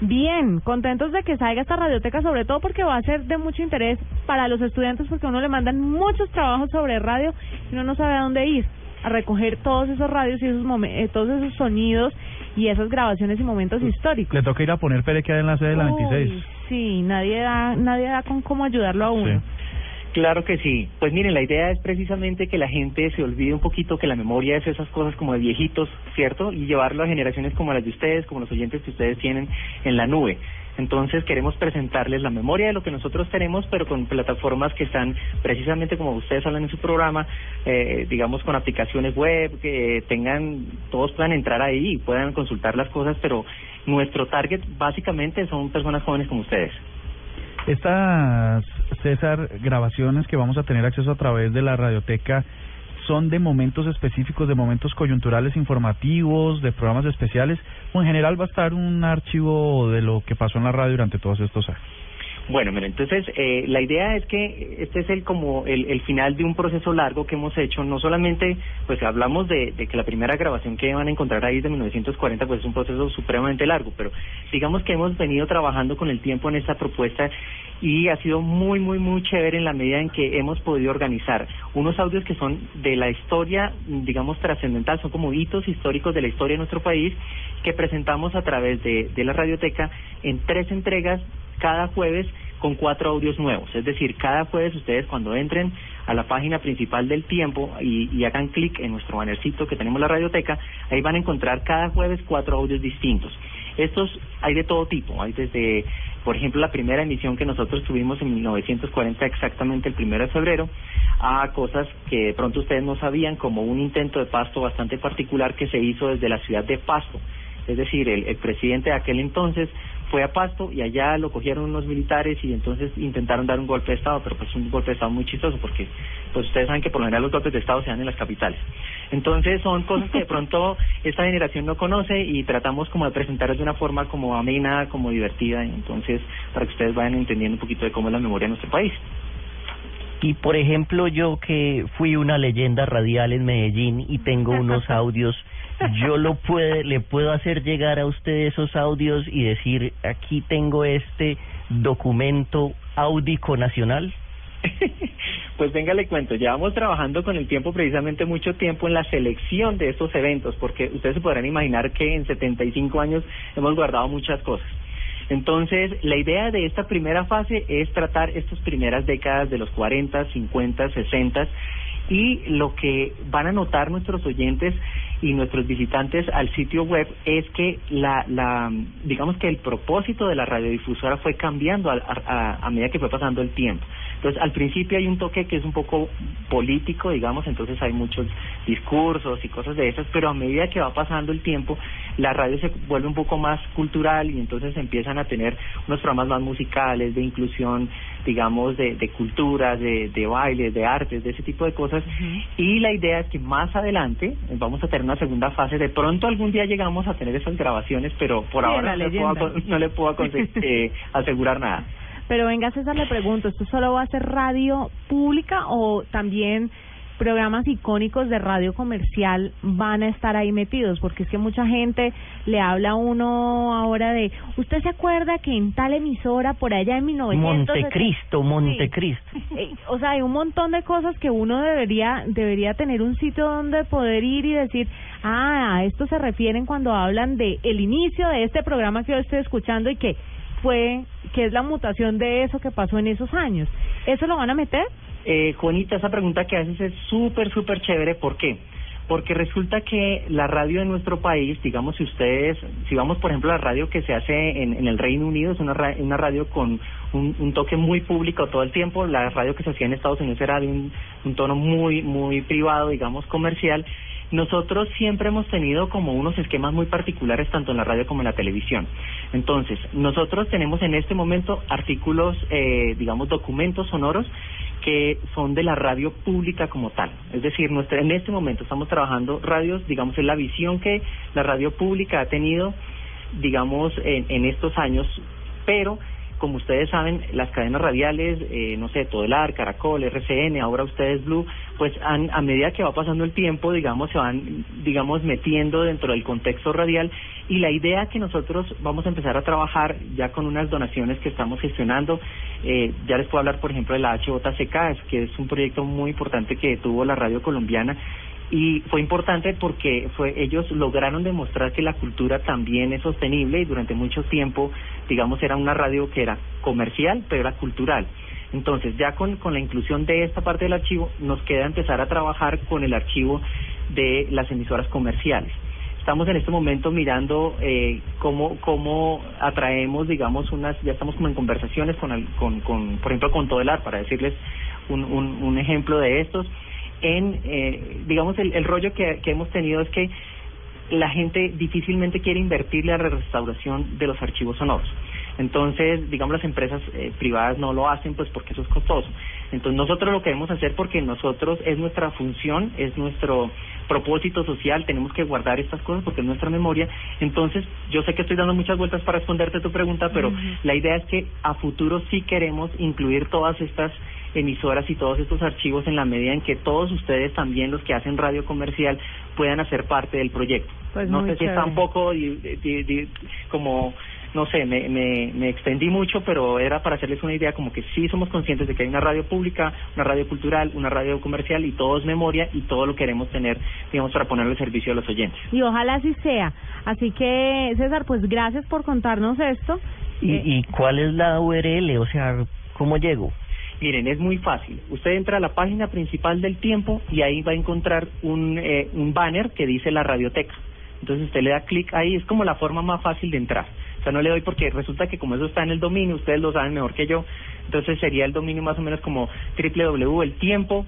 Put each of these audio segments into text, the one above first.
Bien, contentos de que salga esta radioteca, sobre todo porque va a ser de mucho interés para los estudiantes, porque a uno le mandan muchos trabajos sobre radio y uno no sabe a dónde ir a recoger todos esos radios y esos momen- eh, todos esos sonidos y esas grabaciones y momentos históricos. Le toca ir a poner Pere que hay en la sede de la Uy, 26. sí, nadie da, nadie da con cómo ayudarlo a uno. Sí. Claro que sí. Pues miren, la idea es precisamente que la gente se olvide un poquito que la memoria es esas cosas como de viejitos, ¿cierto? Y llevarlo a generaciones como las de ustedes, como los oyentes que ustedes tienen en la nube. Entonces queremos presentarles la memoria de lo que nosotros tenemos, pero con plataformas que están precisamente como ustedes hablan en su programa, eh, digamos con aplicaciones web, que tengan, todos puedan entrar ahí y puedan consultar las cosas, pero nuestro target básicamente son personas jóvenes como ustedes. Estas, César, grabaciones que vamos a tener acceso a través de la radioteca son de momentos específicos, de momentos coyunturales informativos, de programas especiales, o en general va a estar un archivo de lo que pasó en la radio durante todos estos años. Bueno, mira, entonces eh, la idea es que este es el como el, final de un proceso largo que hemos hecho. No solamente, pues hablamos de, de que la primera grabación que van a encontrar ahí de 1940, pues es un proceso supremamente largo, pero digamos que hemos venido trabajando con el tiempo en esta propuesta y ha sido muy, muy, muy chévere en la medida en que hemos podido organizar unos audios que son de la historia, digamos, trascendental, son como hitos históricos de la historia de nuestro país que presentamos a través de, la radioteca en tres entregas cada jueves con cuatro audios nuevos. Es decir, cada jueves ustedes cuando entren a la página principal del tiempo y, y hagan clic en nuestro bannercito que tenemos en la radioteca, ahí van a encontrar cada jueves cuatro audios distintos. Estos hay de todo tipo, hay desde, por ejemplo, la primera emisión que nosotros tuvimos en 1940, exactamente el primero de febrero, a cosas que de pronto ustedes no sabían, como un intento de pasto bastante particular que se hizo desde la ciudad de Pasto. Es decir, el, el presidente de aquel entonces fue a Pasto y allá lo cogieron unos militares y entonces intentaron dar un golpe de Estado, pero pues un golpe de Estado muy chistoso porque pues ustedes saben que por lo general los golpes de Estado se dan en las capitales. Entonces son cosas que de pronto esta generación no conoce y tratamos como de presentarles de una forma como amena, como divertida, entonces para que ustedes vayan entendiendo un poquito de cómo es la memoria de nuestro país. Y por ejemplo, yo que fui una leyenda radial en Medellín y tengo unos audios, yo lo puede, le puedo hacer llegar a usted esos audios y decir, aquí tengo este documento áudico nacional. Pues venga, le cuento, llevamos trabajando con el tiempo precisamente mucho tiempo en la selección de estos eventos, porque ustedes se podrán imaginar que en 75 años hemos guardado muchas cosas. Entonces, la idea de esta primera fase es tratar estas primeras décadas de los 40, 50, 60 y lo que van a notar nuestros oyentes y nuestros visitantes al sitio web es que la, la digamos que el propósito de la radiodifusora fue cambiando a, a, a medida que fue pasando el tiempo. Entonces, al principio hay un toque que es un poco político, digamos, entonces hay muchos discursos y cosas de esas, pero a medida que va pasando el tiempo, la radio se vuelve un poco más cultural y entonces empiezan a tener unos programas más musicales, de inclusión, digamos, de, de culturas, de, de bailes, de artes, de ese tipo de cosas. Y la idea es que más adelante vamos a tener una segunda fase. De pronto algún día llegamos a tener esas grabaciones, pero por Sí, ahora no le puedo, no le puedo conse- eh, asegurar nada. Pero venga, César, le pregunto, ¿esto solo va a ser radio pública o también programas icónicos de radio comercial van a estar ahí metidos? Porque es que mucha gente le habla a uno ahora de, ¿usted se acuerda que en tal emisora por allá en 1900... Montecristo, Montecristo. Eh, o sea, hay un montón de cosas que uno debería debería tener un sitio donde poder ir y decir, ah, a esto se refieren cuando hablan de el inicio de este programa que yo estoy escuchando y que fue que es la mutación de eso que pasó en esos años. ¿Eso lo van a meter? Eh, Juanita, esa pregunta que haces es súper, súper chévere. ¿Por qué? Porque resulta que la radio de nuestro país, digamos, si ustedes, si vamos, por ejemplo, a la radio que se hace en, en el Reino Unido, es una, ra- una radio con un, toque muy público todo el tiempo. La radio que se hacía en Estados Unidos era de un tono muy, muy privado, digamos, comercial. Nosotros siempre hemos tenido como unos esquemas muy particulares tanto en la radio como en la televisión. Entonces, nosotros tenemos en este momento artículos, eh, digamos, documentos sonoros que son de la radio pública como tal. Es decir, nuestra, en este momento estamos trabajando radios, digamos, es la visión que la radio pública ha tenido, digamos, en, en estos años, pero como ustedes saben, las cadenas radiales, eh, no sé, Todelar, Caracol, RCN, ahora ustedes Blue, pues han, a medida que va pasando el tiempo, digamos, se van, digamos, metiendo dentro del contexto radial. Y la idea que nosotros vamos a empezar a trabajar ya con unas donaciones que estamos gestionando, eh, ya les puedo hablar, por ejemplo, de la HJCK, que es un proyecto muy importante que tuvo la radio colombiana y fue importante porque fue ellos lograron demostrar que la cultura también es sostenible y durante mucho tiempo digamos era una radio que era comercial pero era cultural. Entonces ya con, con la inclusión de esta parte del archivo nos queda empezar a trabajar con el archivo de las emisoras comerciales. Estamos en este momento mirando eh, cómo cómo atraemos digamos unas ya estamos como en conversaciones con con, con por ejemplo con Todelar para decirles un, un, un ejemplo de estos en, eh, digamos, el, el rollo que, que hemos tenido es que la gente difícilmente quiere invertirle a la restauración de los archivos sonoros. Entonces, digamos, las empresas eh, privadas no lo hacen pues porque eso es costoso. Entonces, nosotros lo queremos hacer porque nosotros es nuestra función, es nuestro propósito social, tenemos que guardar estas cosas porque es nuestra memoria. Entonces, yo sé que estoy dando muchas vueltas para responderte tu pregunta, pero la idea es que a futuro sí queremos incluir todas estas emisoras y todos estos archivos en la medida en que todos ustedes también los que hacen radio comercial puedan hacer parte del proyecto. Pues no sé si está un poco di- di- di- como no sé, me, me, me extendí mucho, pero era para hacerles una idea como que sí somos conscientes de que hay una radio pública, una radio cultural, una radio comercial y todo es memoria y todo lo queremos tener, digamos, para ponerle al servicio a los oyentes. Y ojalá así sea. Así que, César, pues gracias por contarnos esto. ¿Y, Eh, ¿Y cuál es la URL? O sea, ¿cómo llego? Miren, es muy fácil. Usted entra a la página principal del tiempo y ahí va a encontrar un, eh, un banner que dice la radioteca. Entonces usted le da clic ahí, es como la forma más fácil de entrar. O sea, no le doy porque resulta que como eso está en el dominio, ustedes lo saben mejor que yo, entonces sería el dominio más o menos como www.eltiempo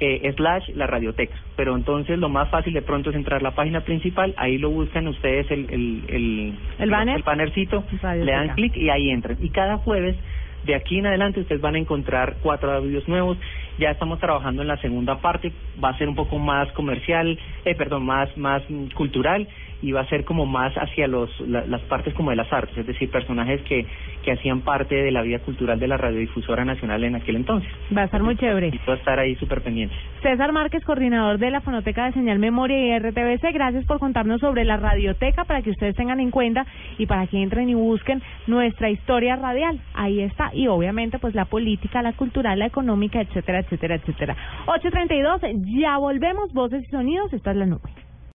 eh, slash la radioteca. Pero entonces lo más fácil de pronto es entrar a la página principal, ahí lo buscan ustedes el, el, el, ¿El banner? el bannercito, Radioteca. le dan clic y ahí entran. Y cada jueves de aquí en adelante ustedes van a encontrar cuatro audios nuevos. Ya estamos trabajando en la segunda parte, va a ser un poco más comercial, eh, perdón, más más cultural y va a ser como más hacia los la- las partes como de las artes, es decir, personajes que que hacían parte de la vida cultural de la radiodifusora nacional en aquel entonces. Va a estar muy chévere. Y va a estar ahí súper pendiente. César Márquez, coordinador de la Fonoteca de Señal Memoria y RTBC, gracias por contarnos sobre la radioteca para que ustedes tengan en cuenta y para que entren y busquen nuestra historia radial. Ahí está. Y obviamente pues la política, la cultural, la económica, etcétera, etcétera, etcétera. 8.32, ya volvemos, voces y sonidos, esta es la nube.